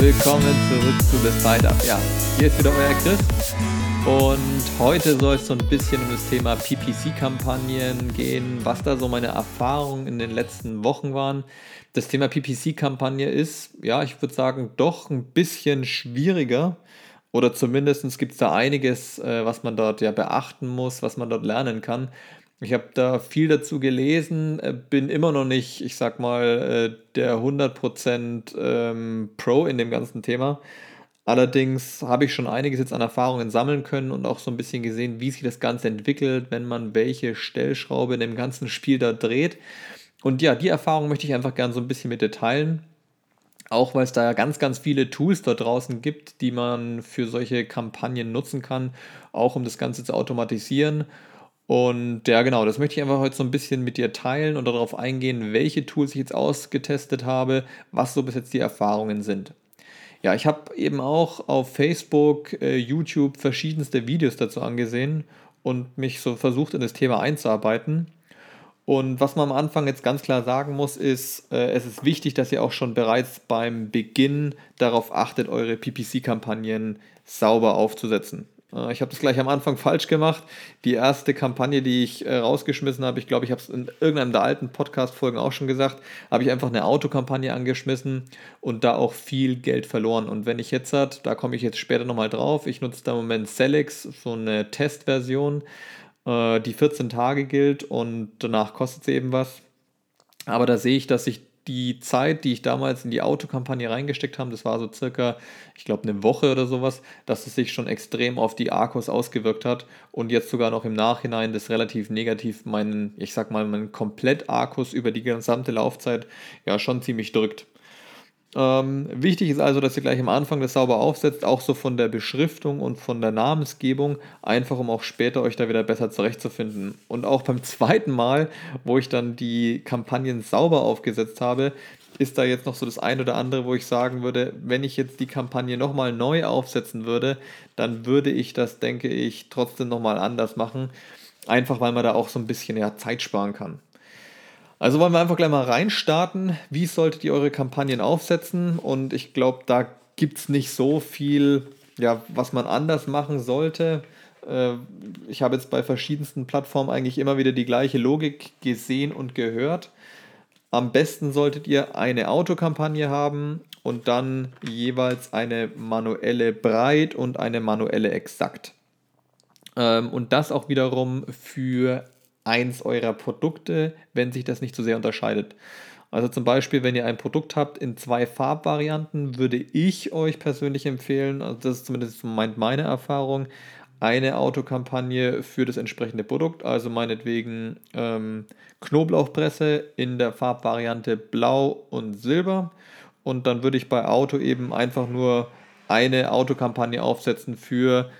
willkommen zurück zu The Side Up. Ja, hier ist wieder euer Chris und heute soll es so ein bisschen um das Thema PPC-Kampagnen gehen, was da so meine Erfahrungen in den letzten Wochen waren. Das Thema PPC-Kampagne ist, ja, ich würde sagen, doch ein bisschen schwieriger oder zumindest gibt es da einiges, äh, was man dort ja beachten muss, was man dort lernen kann. Ich habe da viel dazu gelesen, äh, bin immer noch nicht, ich sag mal, äh, der 100% ähm, Pro in dem ganzen Thema. Allerdings habe ich schon einiges jetzt an Erfahrungen sammeln können und auch so ein bisschen gesehen, wie sich das Ganze entwickelt, wenn man welche Stellschraube in dem ganzen Spiel da dreht. Und ja, die Erfahrung möchte ich einfach gerne so ein bisschen mit dir teilen. Auch weil es da ja ganz, ganz viele Tools da draußen gibt, die man für solche Kampagnen nutzen kann, auch um das Ganze zu automatisieren. Und ja, genau, das möchte ich einfach heute so ein bisschen mit dir teilen und darauf eingehen, welche Tools ich jetzt ausgetestet habe, was so bis jetzt die Erfahrungen sind. Ja, ich habe eben auch auf Facebook, äh, YouTube verschiedenste Videos dazu angesehen und mich so versucht, in das Thema einzuarbeiten. Und was man am Anfang jetzt ganz klar sagen muss, ist, äh, es ist wichtig, dass ihr auch schon bereits beim Beginn darauf achtet, eure PPC-Kampagnen sauber aufzusetzen. Äh, ich habe das gleich am Anfang falsch gemacht. Die erste Kampagne, die ich äh, rausgeschmissen habe, ich glaube, ich habe es in irgendeinem der alten Podcast-Folgen auch schon gesagt, habe ich einfach eine Autokampagne angeschmissen und da auch viel Geld verloren. Und wenn ich jetzt hat, da komme ich jetzt später nochmal drauf, ich nutze da im Moment Celix, so eine Testversion, äh, die 14 Tage gilt und danach kostet sie eben was. Aber da sehe ich, dass ich die Zeit, die ich damals in die Autokampagne reingesteckt habe, das war so circa, ich glaube, eine Woche oder sowas, dass es sich schon extrem auf die Akkus ausgewirkt hat und jetzt sogar noch im Nachhinein das relativ negativ meinen, ich sag mal, meinen komplett Akkus über die gesamte Laufzeit ja schon ziemlich drückt. Ähm, wichtig ist also, dass ihr gleich am Anfang das sauber aufsetzt, auch so von der Beschriftung und von der Namensgebung, einfach um auch später euch da wieder besser zurechtzufinden. Und auch beim zweiten Mal, wo ich dann die Kampagnen sauber aufgesetzt habe, ist da jetzt noch so das ein oder andere, wo ich sagen würde, wenn ich jetzt die Kampagne nochmal neu aufsetzen würde, dann würde ich das, denke ich, trotzdem nochmal anders machen. Einfach weil man da auch so ein bisschen ja, Zeit sparen kann. Also wollen wir einfach gleich mal reinstarten. Wie solltet ihr eure Kampagnen aufsetzen? Und ich glaube, da gibt es nicht so viel, ja, was man anders machen sollte. Äh, ich habe jetzt bei verschiedensten Plattformen eigentlich immer wieder die gleiche Logik gesehen und gehört. Am besten solltet ihr eine Autokampagne haben und dann jeweils eine manuelle Breit und eine manuelle Exakt. Ähm, und das auch wiederum für eins eurer Produkte, wenn sich das nicht zu so sehr unterscheidet. Also zum Beispiel, wenn ihr ein Produkt habt in zwei Farbvarianten, würde ich euch persönlich empfehlen, also das ist zumindest meine Erfahrung, eine Autokampagne für das entsprechende Produkt, also meinetwegen ähm, Knoblauchpresse in der Farbvariante Blau und Silber. Und dann würde ich bei Auto eben einfach nur eine Autokampagne aufsetzen für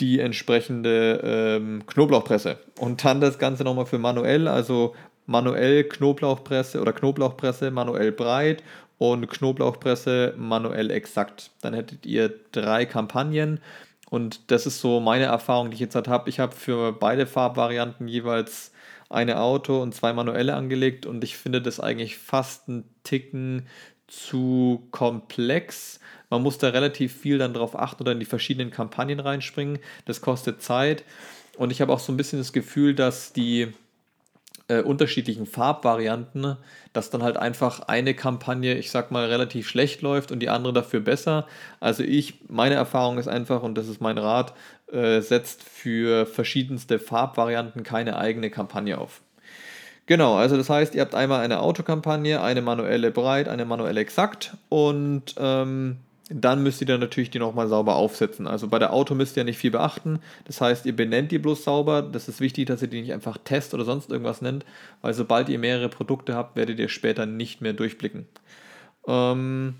die entsprechende ähm, Knoblauchpresse. Und dann das Ganze nochmal für manuell, also manuell Knoblauchpresse oder Knoblauchpresse manuell breit und Knoblauchpresse manuell exakt. Dann hättet ihr drei Kampagnen und das ist so meine Erfahrung, die ich jetzt halt habe. Ich habe für beide Farbvarianten jeweils eine Auto und zwei manuelle angelegt und ich finde das eigentlich fast einen Ticken zu komplex man muss da relativ viel dann drauf achten oder in die verschiedenen Kampagnen reinspringen. Das kostet Zeit. Und ich habe auch so ein bisschen das Gefühl, dass die äh, unterschiedlichen Farbvarianten, dass dann halt einfach eine Kampagne, ich sag mal, relativ schlecht läuft und die andere dafür besser. Also ich, meine Erfahrung ist einfach, und das ist mein Rat, äh, setzt für verschiedenste Farbvarianten keine eigene Kampagne auf. Genau, also das heißt, ihr habt einmal eine Autokampagne, eine manuelle Breit, eine manuelle Exakt und ähm, dann müsst ihr dann natürlich die nochmal sauber aufsetzen. Also bei der Auto müsst ihr ja nicht viel beachten. Das heißt, ihr benennt die bloß sauber. Das ist wichtig, dass ihr die nicht einfach Test oder sonst irgendwas nennt, weil sobald ihr mehrere Produkte habt, werdet ihr später nicht mehr durchblicken. Ähm,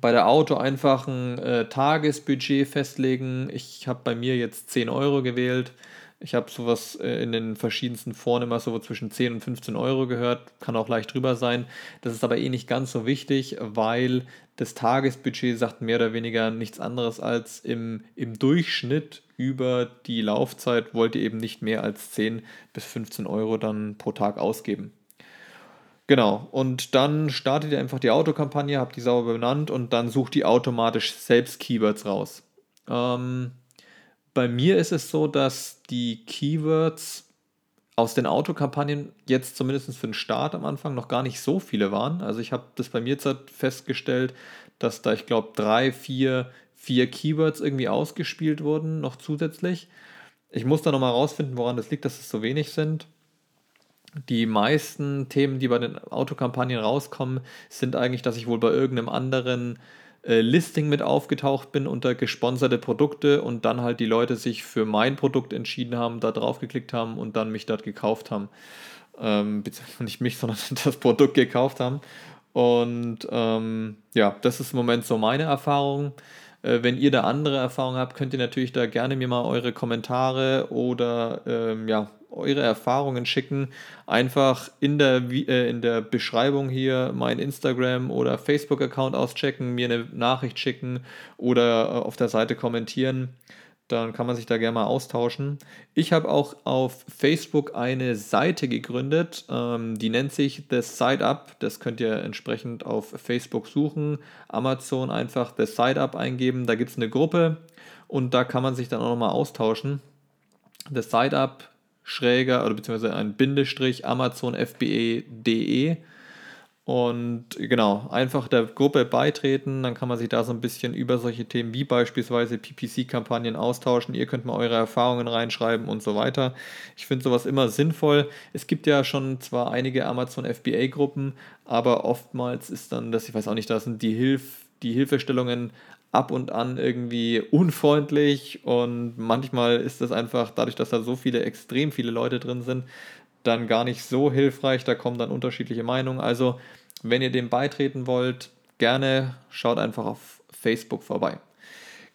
bei der Auto einfach ein äh, Tagesbudget festlegen. Ich habe bei mir jetzt 10 Euro gewählt. Ich habe sowas äh, in den verschiedensten Foren immer so zwischen 10 und 15 Euro gehört, kann auch leicht drüber sein. Das ist aber eh nicht ganz so wichtig, weil das Tagesbudget sagt mehr oder weniger nichts anderes als im, im Durchschnitt über die Laufzeit wollt ihr eben nicht mehr als 10 bis 15 Euro dann pro Tag ausgeben. Genau, und dann startet ihr einfach die Autokampagne, habt die sauber benannt und dann sucht die automatisch selbst Keywords raus. Ähm, bei mir ist es so, dass die Keywords aus den Autokampagnen jetzt zumindest für den Start am Anfang noch gar nicht so viele waren. Also ich habe das bei mir jetzt halt festgestellt, dass da, ich glaube, drei, vier, vier Keywords irgendwie ausgespielt wurden, noch zusätzlich. Ich muss da nochmal rausfinden, woran das liegt, dass es so wenig sind. Die meisten Themen, die bei den Autokampagnen rauskommen, sind eigentlich, dass ich wohl bei irgendeinem anderen äh, Listing mit aufgetaucht bin unter gesponserte Produkte und dann halt die Leute sich für mein Produkt entschieden haben, da drauf geklickt haben und dann mich dort gekauft haben. Ähm, beziehungsweise nicht mich, sondern das Produkt gekauft haben. Und ähm, ja, das ist im Moment so meine Erfahrung. Äh, wenn ihr da andere Erfahrungen habt, könnt ihr natürlich da gerne mir mal eure Kommentare oder ähm, ja, eure Erfahrungen schicken. Einfach in der, äh, in der Beschreibung hier mein Instagram oder Facebook-Account auschecken, mir eine Nachricht schicken oder äh, auf der Seite kommentieren. Dann kann man sich da gerne mal austauschen. Ich habe auch auf Facebook eine Seite gegründet, ähm, die nennt sich The Side Up. Das könnt ihr entsprechend auf Facebook suchen. Amazon einfach The Side Up eingeben. Da gibt es eine Gruppe und da kann man sich dann auch nochmal austauschen. The Side Up schräger oder beziehungsweise ein Bindestrich amazonfbe.de und genau, einfach der Gruppe beitreten, dann kann man sich da so ein bisschen über solche Themen wie beispielsweise PPC-Kampagnen austauschen. Ihr könnt mal eure Erfahrungen reinschreiben und so weiter. Ich finde sowas immer sinnvoll. Es gibt ja schon zwar einige Amazon FBA-Gruppen, aber oftmals ist dann, das ich weiß auch nicht, da sind die, Hilf die Hilfestellungen ab und an irgendwie unfreundlich und manchmal ist das einfach, dadurch, dass da so viele, extrem viele Leute drin sind, dann gar nicht so hilfreich. Da kommen dann unterschiedliche Meinungen. Also, wenn ihr dem beitreten wollt, gerne schaut einfach auf Facebook vorbei.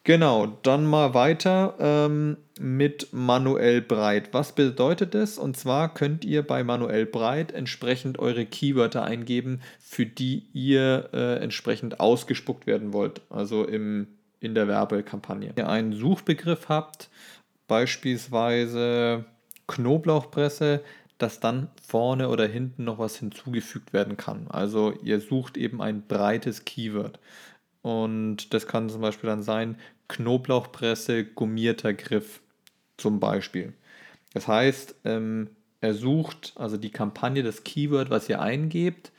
Genau, dann mal weiter ähm, mit Manuell Breit. Was bedeutet das? Und zwar könnt ihr bei Manuell Breit entsprechend eure Keywörter eingeben, für die ihr äh, entsprechend ausgespuckt werden wollt, also im, in der Werbekampagne. Wenn ihr einen Suchbegriff habt, beispielsweise Knoblauchpresse, dass dann vorne oder hinten noch was hinzugefügt werden kann. Also ihr sucht eben ein breites Keyword. Und das kann zum Beispiel dann sein Knoblauchpresse, gummierter Griff zum Beispiel. Das heißt, ähm, er sucht also die Kampagne, das Keyword, was ihr eingebt,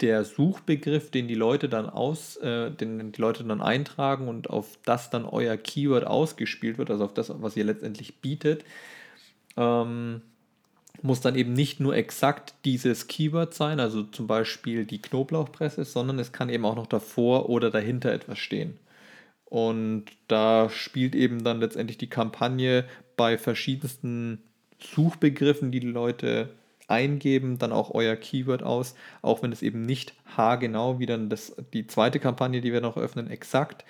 der Suchbegriff, den die Leute dann aus, äh, den die Leute dann eintragen und auf das dann euer Keyword ausgespielt wird, also auf das, was ihr letztendlich bietet, ähm, muss dann eben nicht nur exakt dieses Keyword sein, also zum Beispiel die Knoblauchpresse, sondern es kann eben auch noch davor oder dahinter etwas stehen. Und da spielt eben dann letztendlich die Kampagne bei verschiedensten Suchbegriffen, die die Leute eingeben, dann auch euer Keyword aus, auch wenn es eben nicht haargenau wie dann das, die zweite Kampagne, die wir noch öffnen, exakt,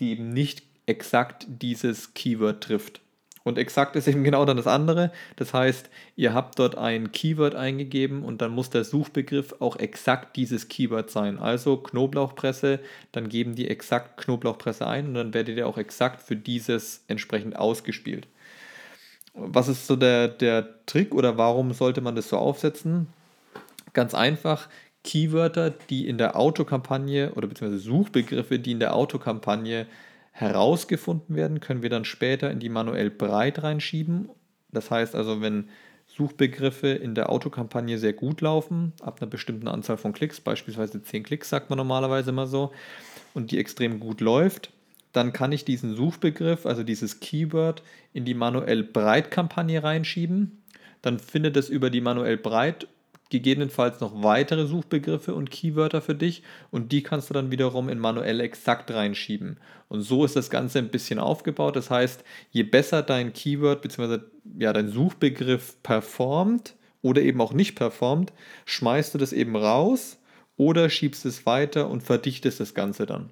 die eben nicht exakt dieses Keyword trifft. Und exakt ist eben genau dann das andere. Das heißt, ihr habt dort ein Keyword eingegeben und dann muss der Suchbegriff auch exakt dieses Keyword sein. Also Knoblauchpresse, dann geben die exakt Knoblauchpresse ein und dann werdet ihr auch exakt für dieses entsprechend ausgespielt. Was ist so der, der Trick oder warum sollte man das so aufsetzen? Ganz einfach, Keywörter, die in der Autokampagne oder beziehungsweise Suchbegriffe, die in der Autokampagne herausgefunden werden, können wir dann später in die manuell breit reinschieben. Das heißt also, wenn Suchbegriffe in der Autokampagne sehr gut laufen, ab einer bestimmten Anzahl von Klicks, beispielsweise 10 Klicks sagt man normalerweise immer so, und die extrem gut läuft, dann kann ich diesen Suchbegriff, also dieses Keyword, in die manuell breit Kampagne reinschieben. Dann findet es über die manuell breit gegebenenfalls noch weitere Suchbegriffe und Keywörter für dich und die kannst du dann wiederum in manuell exakt reinschieben. Und so ist das Ganze ein bisschen aufgebaut. Das heißt, je besser dein Keyword bzw. Ja, dein Suchbegriff performt oder eben auch nicht performt, schmeißt du das eben raus oder schiebst es weiter und verdichtest das Ganze dann.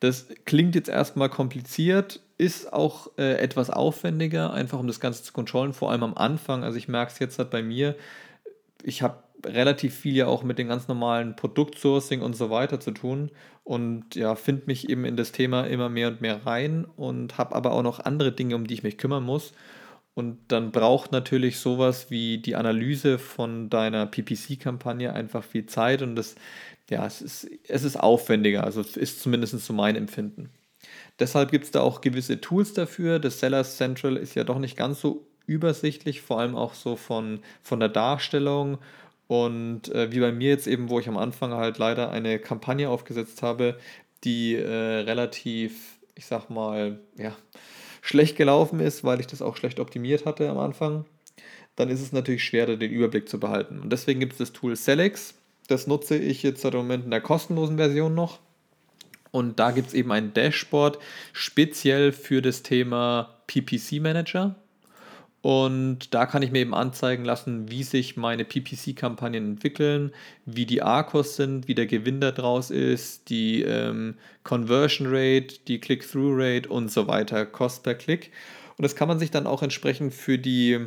Das klingt jetzt erstmal kompliziert, ist auch äh, etwas aufwendiger, einfach um das Ganze zu kontrollen, vor allem am Anfang. Also ich merke es jetzt halt bei mir, ich habe relativ viel ja auch mit den ganz normalen Produktsourcing und so weiter zu tun und ja, finde mich eben in das Thema immer mehr und mehr rein und habe aber auch noch andere Dinge, um die ich mich kümmern muss. Und dann braucht natürlich sowas wie die Analyse von deiner PPC-Kampagne einfach viel Zeit und das, ja, es ist, es ist aufwendiger, also ist zumindest so mein Empfinden. Deshalb gibt es da auch gewisse Tools dafür. Das Sellers Central ist ja doch nicht ganz so übersichtlich, vor allem auch so von, von der Darstellung. Und äh, wie bei mir jetzt eben, wo ich am Anfang halt leider eine Kampagne aufgesetzt habe, die äh, relativ, ich sag mal, ja, schlecht gelaufen ist, weil ich das auch schlecht optimiert hatte am Anfang, dann ist es natürlich schwerer, den Überblick zu behalten. Und deswegen gibt es das Tool Selex. Das nutze ich jetzt im Moment in der kostenlosen Version noch. Und da gibt es eben ein Dashboard speziell für das Thema PPC Manager. Und da kann ich mir eben anzeigen lassen, wie sich meine PPC-Kampagnen entwickeln, wie die ARCOS sind, wie der Gewinn daraus ist, die ähm, Conversion Rate, die Click-Through Rate und so weiter, Cost per Klick. Und das kann man sich dann auch entsprechend für, die,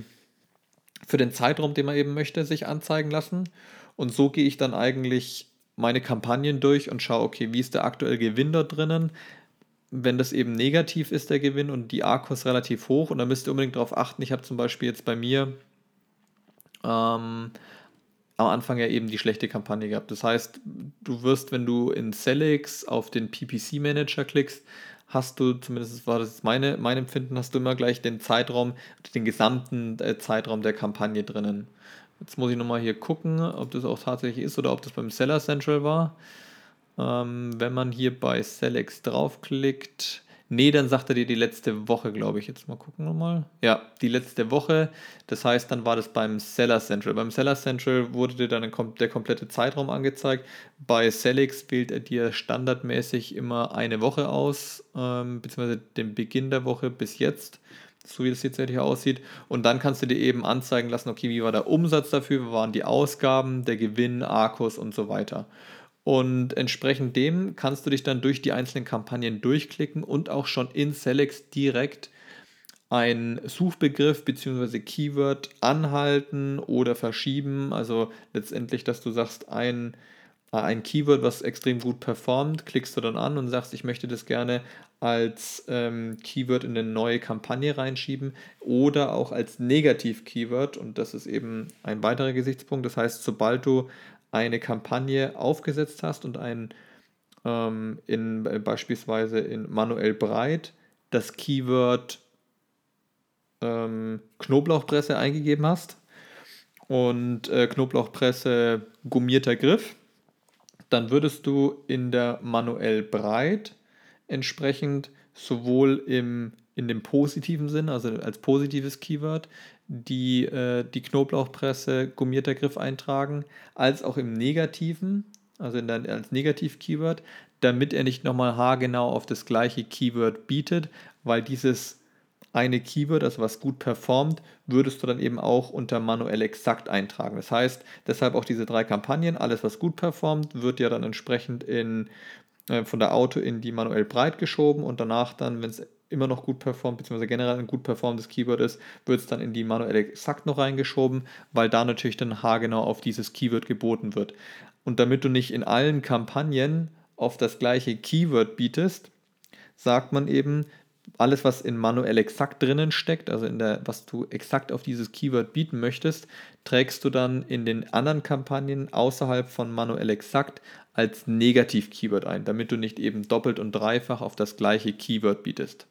für den Zeitraum, den man eben möchte, sich anzeigen lassen. Und so gehe ich dann eigentlich meine Kampagnen durch und schaue, okay, wie ist der aktuelle Gewinn da drinnen? Wenn das eben negativ ist, der Gewinn und die ARCOS relativ hoch, und da müsst ihr unbedingt darauf achten, ich habe zum Beispiel jetzt bei mir ähm, am Anfang ja eben die schlechte Kampagne gehabt. Das heißt, du wirst, wenn du in Selix auf den PPC-Manager klickst, hast du, zumindest war das meine, mein Empfinden, hast du immer gleich den Zeitraum, den gesamten äh, Zeitraum der Kampagne drinnen. Jetzt muss ich nochmal hier gucken, ob das auch tatsächlich ist oder ob das beim Seller Central war. Ähm, wenn man hier bei Selex draufklickt, nee, dann sagt er dir die letzte Woche, glaube ich. Jetzt mal gucken nochmal. Ja, die letzte Woche. Das heißt, dann war das beim Seller Central. Beim Seller Central wurde dir dann der komplette Zeitraum angezeigt. Bei Selex wählt er dir standardmäßig immer eine Woche aus, ähm, beziehungsweise den Beginn der Woche bis jetzt so wie das jetzt hier aussieht. Und dann kannst du dir eben anzeigen lassen, okay, wie war der Umsatz dafür, wie waren die Ausgaben, der Gewinn, Arcos und so weiter. Und entsprechend dem kannst du dich dann durch die einzelnen Kampagnen durchklicken und auch schon in Selex direkt einen Suchbegriff bzw. Keyword anhalten oder verschieben. Also letztendlich, dass du sagst, ein, äh, ein Keyword, was extrem gut performt, klickst du dann an und sagst, ich möchte das gerne als ähm, Keyword in eine neue Kampagne reinschieben oder auch als Negativ-Keyword. Und das ist eben ein weiterer Gesichtspunkt. Das heißt, sobald du eine Kampagne aufgesetzt hast und ein ähm, in äh, beispielsweise in manuell breit das Keyword ähm, Knoblauchpresse eingegeben hast und äh, Knoblauchpresse gummierter Griff, dann würdest du in der manuell breit entsprechend sowohl im, in dem positiven Sinn, also als positives Keyword, die, äh, die Knoblauchpresse gummierter Griff eintragen, als auch im negativen, also in der, als Negativ-Keyword, damit er nicht nochmal haargenau auf das gleiche Keyword bietet, weil dieses eine Keyword, also was gut performt, würdest du dann eben auch unter manuell exakt eintragen. Das heißt, deshalb auch diese drei Kampagnen, alles was gut performt, wird ja dann entsprechend in, äh, von der Auto in die manuell breit geschoben und danach dann, wenn es immer noch gut performt, beziehungsweise generell ein gut performendes Keyword ist, wird es dann in die manuelle Exakt noch reingeschoben, weil da natürlich dann haargenau auf dieses Keyword geboten wird. Und damit du nicht in allen Kampagnen auf das gleiche Keyword bietest, sagt man eben, alles, was in manuell exakt drinnen steckt, also in der, was du exakt auf dieses Keyword bieten möchtest, trägst du dann in den anderen Kampagnen außerhalb von manuell exakt als Negativ-Keyword ein, damit du nicht eben doppelt und dreifach auf das gleiche Keyword bietest.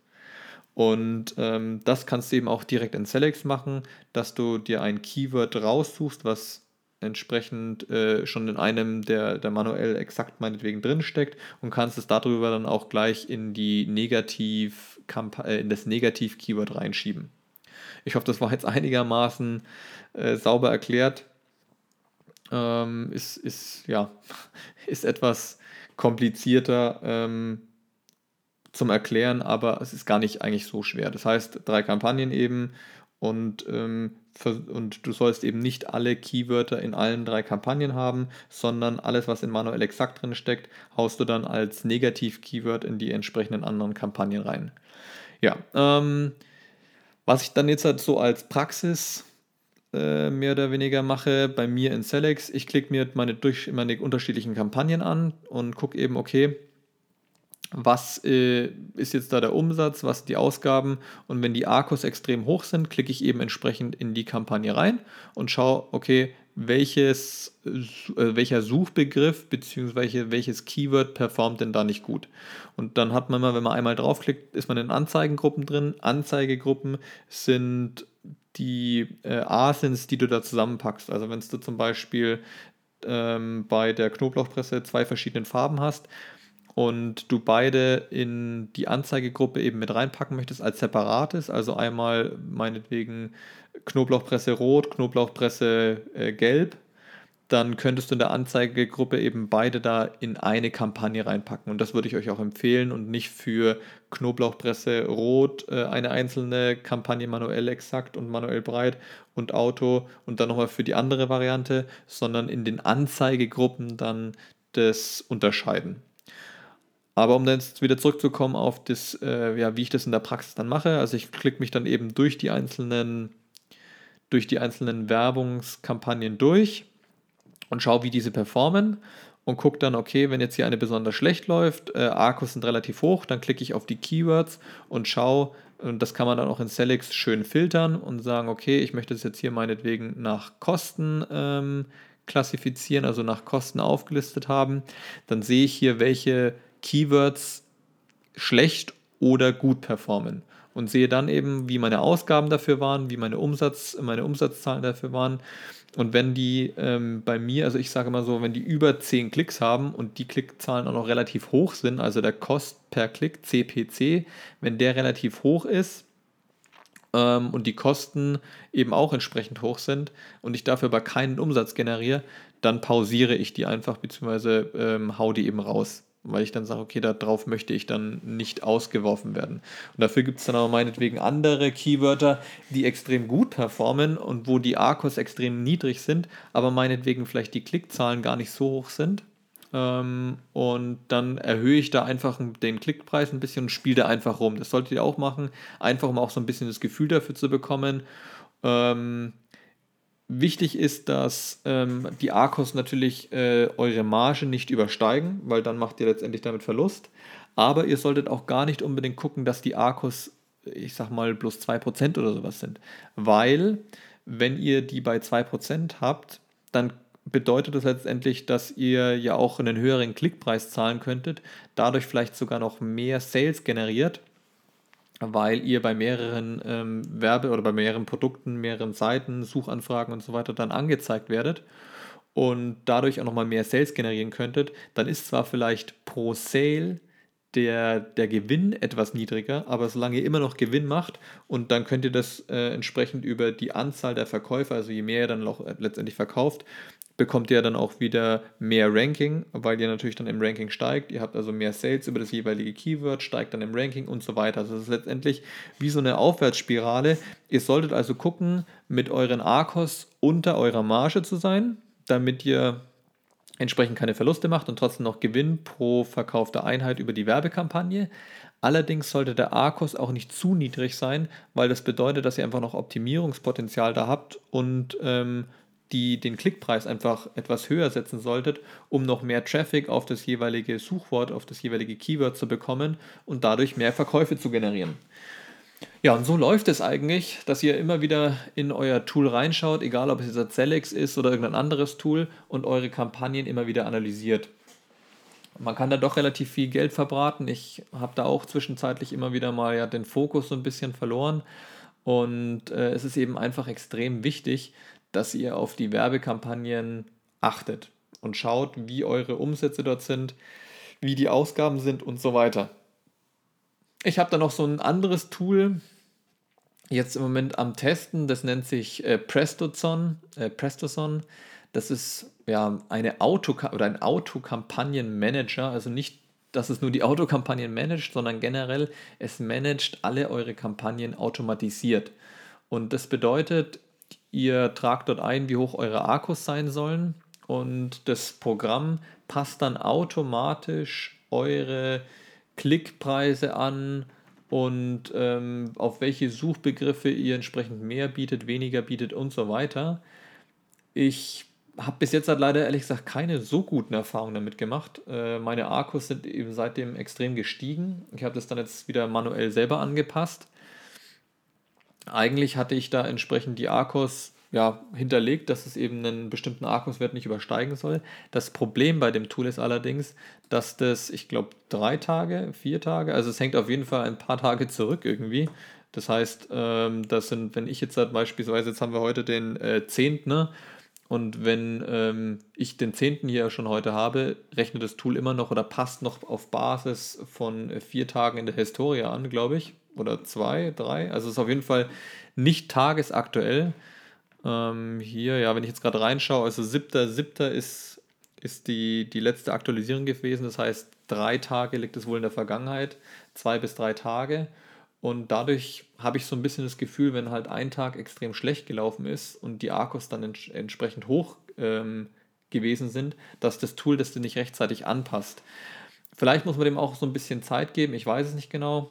Und ähm, das kannst du eben auch direkt in Selex machen, dass du dir ein Keyword raussuchst, was entsprechend äh, schon in einem der, der manuell exakt meinetwegen drinsteckt und kannst es darüber dann auch gleich in die Negativ äh, in das Negativ-Keyword reinschieben. Ich hoffe, das war jetzt einigermaßen äh, sauber erklärt. Ähm, ist, ist, ja, ist etwas komplizierter. Ähm, zum Erklären, aber es ist gar nicht eigentlich so schwer. Das heißt, drei Kampagnen eben und, ähm, und du sollst eben nicht alle Keywörter in allen drei Kampagnen haben, sondern alles, was in manuell exakt drin steckt, haust du dann als Negativ-Keyword in die entsprechenden anderen Kampagnen rein. Ja, ähm, was ich dann jetzt halt so als Praxis äh, mehr oder weniger mache bei mir in Selex, ich klicke mir meine, durch, meine unterschiedlichen Kampagnen an und gucke eben, okay, was äh, ist jetzt da der Umsatz, was sind die Ausgaben und wenn die Akkus extrem hoch sind, klicke ich eben entsprechend in die Kampagne rein und schaue, okay, welches, äh, welcher Suchbegriff bzw. welches Keyword performt denn da nicht gut. Und dann hat man mal, wenn man einmal draufklickt, ist man in Anzeigengruppen drin. Anzeigegruppen sind die äh, Asins, die du da zusammenpackst. Also wenn du zum Beispiel ähm, bei der Knoblauchpresse zwei verschiedene Farben hast, und du beide in die Anzeigegruppe eben mit reinpacken möchtest als separates, also einmal meinetwegen Knoblauchpresse rot, Knoblauchpresse äh, gelb, dann könntest du in der Anzeigegruppe eben beide da in eine Kampagne reinpacken. Und das würde ich euch auch empfehlen und nicht für Knoblauchpresse rot äh, eine einzelne Kampagne manuell exakt und manuell breit und Auto und dann nochmal für die andere Variante, sondern in den Anzeigegruppen dann das unterscheiden. Aber um dann jetzt wieder zurückzukommen auf das, äh, ja, wie ich das in der Praxis dann mache, also ich klicke mich dann eben durch die einzelnen, durch die einzelnen Werbungskampagnen durch und schaue, wie diese performen und gucke dann, okay, wenn jetzt hier eine besonders schlecht läuft, äh, Akkus sind relativ hoch, dann klicke ich auf die Keywords und schaue, und das kann man dann auch in Selix schön filtern und sagen, okay, ich möchte das jetzt hier meinetwegen nach Kosten ähm, klassifizieren, also nach Kosten aufgelistet haben. Dann sehe ich hier, welche Keywords schlecht oder gut performen und sehe dann eben, wie meine Ausgaben dafür waren, wie meine, Umsatz, meine Umsatzzahlen dafür waren. Und wenn die ähm, bei mir, also ich sage mal so, wenn die über 10 Klicks haben und die Klickzahlen auch noch relativ hoch sind, also der Kost per Klick, CPC, wenn der relativ hoch ist, ähm, und die Kosten eben auch entsprechend hoch sind und ich dafür aber keinen Umsatz generiere, dann pausiere ich die einfach bzw. Ähm, hau die eben raus weil ich dann sage, okay, darauf möchte ich dann nicht ausgeworfen werden. Und dafür gibt es dann aber meinetwegen andere Keywörter, die extrem gut performen und wo die Akkus extrem niedrig sind, aber meinetwegen vielleicht die Klickzahlen gar nicht so hoch sind. Ähm, und dann erhöhe ich da einfach den Klickpreis ein bisschen und spiele da einfach rum. Das solltet ihr auch machen, einfach um auch so ein bisschen das Gefühl dafür zu bekommen. Ähm, Wichtig ist, dass ähm, die ARCOS natürlich äh, eure Marge nicht übersteigen, weil dann macht ihr letztendlich damit Verlust. Aber ihr solltet auch gar nicht unbedingt gucken, dass die ARCOS, ich sag mal, bloß 2% oder sowas sind. Weil, wenn ihr die bei 2% habt, dann bedeutet das letztendlich, dass ihr ja auch einen höheren Klickpreis zahlen könntet, dadurch vielleicht sogar noch mehr Sales generiert weil ihr bei mehreren ähm, Werbe- oder bei mehreren Produkten, mehreren Seiten, Suchanfragen und so weiter dann angezeigt werdet und dadurch auch nochmal mehr Sales generieren könntet, dann ist zwar vielleicht pro Sale der, der Gewinn etwas niedriger, aber solange ihr immer noch Gewinn macht und dann könnt ihr das äh, entsprechend über die Anzahl der Verkäufer, also je mehr ihr dann auch letztendlich verkauft, bekommt ihr dann auch wieder mehr Ranking, weil ihr natürlich dann im Ranking steigt. Ihr habt also mehr Sales über das jeweilige Keyword, steigt dann im Ranking und so weiter. Also das ist letztendlich wie so eine Aufwärtsspirale. Ihr solltet also gucken, mit euren ARCOS unter eurer Marge zu sein, damit ihr entsprechend keine Verluste macht und trotzdem noch Gewinn pro verkaufte Einheit über die Werbekampagne. Allerdings sollte der ARCOS auch nicht zu niedrig sein, weil das bedeutet, dass ihr einfach noch Optimierungspotenzial da habt und ähm, die den Klickpreis einfach etwas höher setzen solltet, um noch mehr Traffic auf das jeweilige Suchwort, auf das jeweilige Keyword zu bekommen und dadurch mehr Verkäufe zu generieren. Ja, und so läuft es eigentlich, dass ihr immer wieder in euer Tool reinschaut, egal ob es jetzt Zellex ist oder irgendein anderes Tool und eure Kampagnen immer wieder analysiert. Man kann da doch relativ viel Geld verbraten. Ich habe da auch zwischenzeitlich immer wieder mal ja den Fokus so ein bisschen verloren. Und äh, es ist eben einfach extrem wichtig, dass ihr auf die Werbekampagnen achtet und schaut, wie eure Umsätze dort sind, wie die Ausgaben sind und so weiter. Ich habe da noch so ein anderes Tool jetzt im Moment am Testen, das nennt sich äh, Prestozon, äh, Prestozon. Das ist ja eine Auto oder ein Autokampagnenmanager, also nicht dass es nur die Autokampagnen managt, sondern generell es managt alle eure Kampagnen automatisiert. Und das bedeutet, Ihr tragt dort ein, wie hoch eure Akkus sein sollen und das Programm passt dann automatisch eure Klickpreise an und ähm, auf welche Suchbegriffe ihr entsprechend mehr bietet, weniger bietet und so weiter. Ich habe bis jetzt halt leider ehrlich gesagt keine so guten Erfahrungen damit gemacht. Äh, meine Akkus sind eben seitdem extrem gestiegen. Ich habe das dann jetzt wieder manuell selber angepasst. Eigentlich hatte ich da entsprechend die Akkus ja, hinterlegt, dass es eben einen bestimmten Akkuswert nicht übersteigen soll. Das Problem bei dem Tool ist allerdings, dass das, ich glaube, drei Tage, vier Tage, also es hängt auf jeden Fall ein paar Tage zurück irgendwie. Das heißt, ähm, das sind, wenn ich jetzt halt beispielsweise, jetzt haben wir heute den äh, 10. Ne? Und wenn ähm, ich den 10. hier schon heute habe, rechnet das Tool immer noch oder passt noch auf Basis von äh, vier Tagen in der Historie an, glaube ich. Oder zwei, drei. Also es ist auf jeden Fall nicht tagesaktuell. Ähm, hier, ja, wenn ich jetzt gerade reinschaue, also 7.7. ist, ist die, die letzte Aktualisierung gewesen. Das heißt, drei Tage liegt es wohl in der Vergangenheit. Zwei bis drei Tage. Und dadurch habe ich so ein bisschen das Gefühl, wenn halt ein Tag extrem schlecht gelaufen ist und die Akkus dann ents entsprechend hoch ähm, gewesen sind, dass das Tool das nicht rechtzeitig anpasst. Vielleicht muss man dem auch so ein bisschen Zeit geben, ich weiß es nicht genau.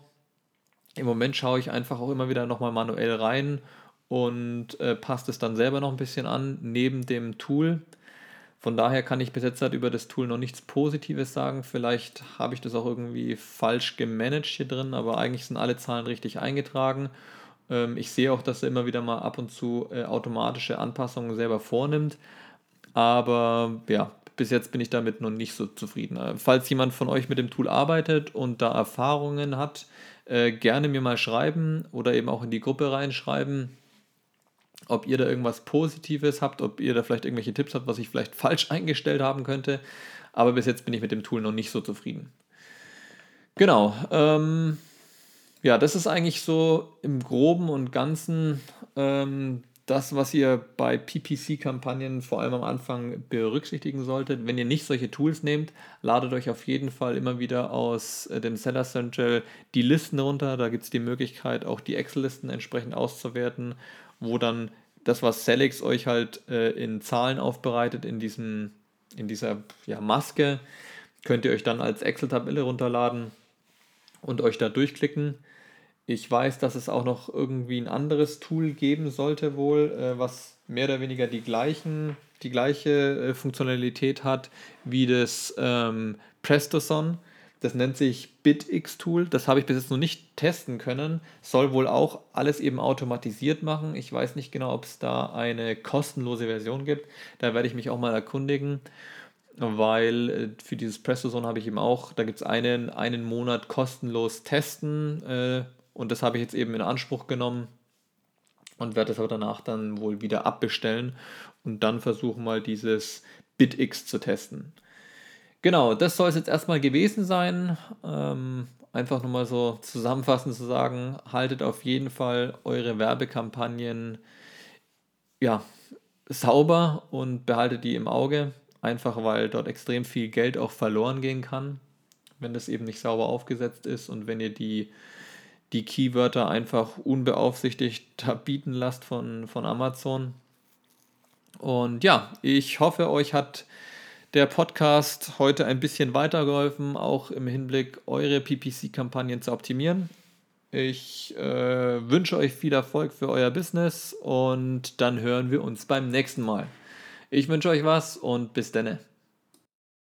Im Moment schaue ich einfach auch immer wieder nochmal manuell rein und äh, passt es dann selber noch ein bisschen an, neben dem Tool. Von daher kann ich bis jetzt halt über das Tool noch nichts Positives sagen. Vielleicht habe ich das auch irgendwie falsch gemanagt hier drin, aber eigentlich sind alle Zahlen richtig eingetragen. Ähm, ich sehe auch, dass er immer wieder mal ab und zu äh, automatische Anpassungen selber vornimmt. Aber ja, bis jetzt bin ich damit noch nicht so zufrieden. Äh, falls jemand von euch mit dem Tool arbeitet und da Erfahrungen hat, äh, gerne mir mal schreiben oder eben auch in die Gruppe reinschreiben ob ihr da irgendwas Positives habt, ob ihr da vielleicht irgendwelche Tipps habt, was ich vielleicht falsch eingestellt haben könnte. Aber bis jetzt bin ich mit dem Tool noch nicht so zufrieden. Genau. Ähm, ja, das ist eigentlich so im Groben und Ganzen ähm, das, was ihr bei PPC-Kampagnen vor allem am Anfang berücksichtigen solltet. Wenn ihr nicht solche Tools nehmt, ladet euch auf jeden Fall immer wieder aus äh, dem Seller Central die Listen runter. Da gibt es die Möglichkeit, auch die Excel-Listen entsprechend auszuwerten wo dann das, was Celix euch halt äh, in Zahlen aufbereitet, in, diesem, in dieser ja, Maske, könnt ihr euch dann als Excel-Tabelle runterladen und euch da durchklicken. Ich weiß, dass es auch noch irgendwie ein anderes Tool geben sollte, wohl, äh, was mehr oder weniger die, gleichen, die gleiche äh, Funktionalität hat wie das ähm, PrestoSon. Das nennt sich BitX-Tool. Das habe ich bis jetzt noch nicht testen können. Soll wohl auch alles eben automatisiert machen. Ich weiß nicht genau, ob es da eine kostenlose Version gibt. Da werde ich mich auch mal erkundigen, weil äh, für dieses PrestoZone habe ich eben auch, da gibt es einen, einen Monat kostenlos testen äh, und das habe ich jetzt eben in Anspruch genommen und werde das aber danach dann wohl wieder abbestellen und dann versuchen mal dieses BitX zu testen. Genau, das soll es jetzt erstmal gewesen sein. Ähm, einfach nochmal so zusammenfassend zu sagen, haltet auf jeden Fall eure Werbekampagnen ja, sauber und behaltet die im Auge. Einfach weil dort extrem viel Geld auch verloren gehen kann, wenn das eben nicht sauber aufgesetzt ist und wenn ihr die, die Keywörter einfach unbeaufsichtigt bieten lasst von, von Amazon. Und ja, ich hoffe, euch hat der Podcast heute ein bisschen weitergeholfen, auch im Hinblick, eure PPC-Kampagnen zu optimieren. Ich äh, wünsche euch viel Erfolg für euer Business und dann hören wir uns beim nächsten Mal. Ich wünsche euch was und bis denne.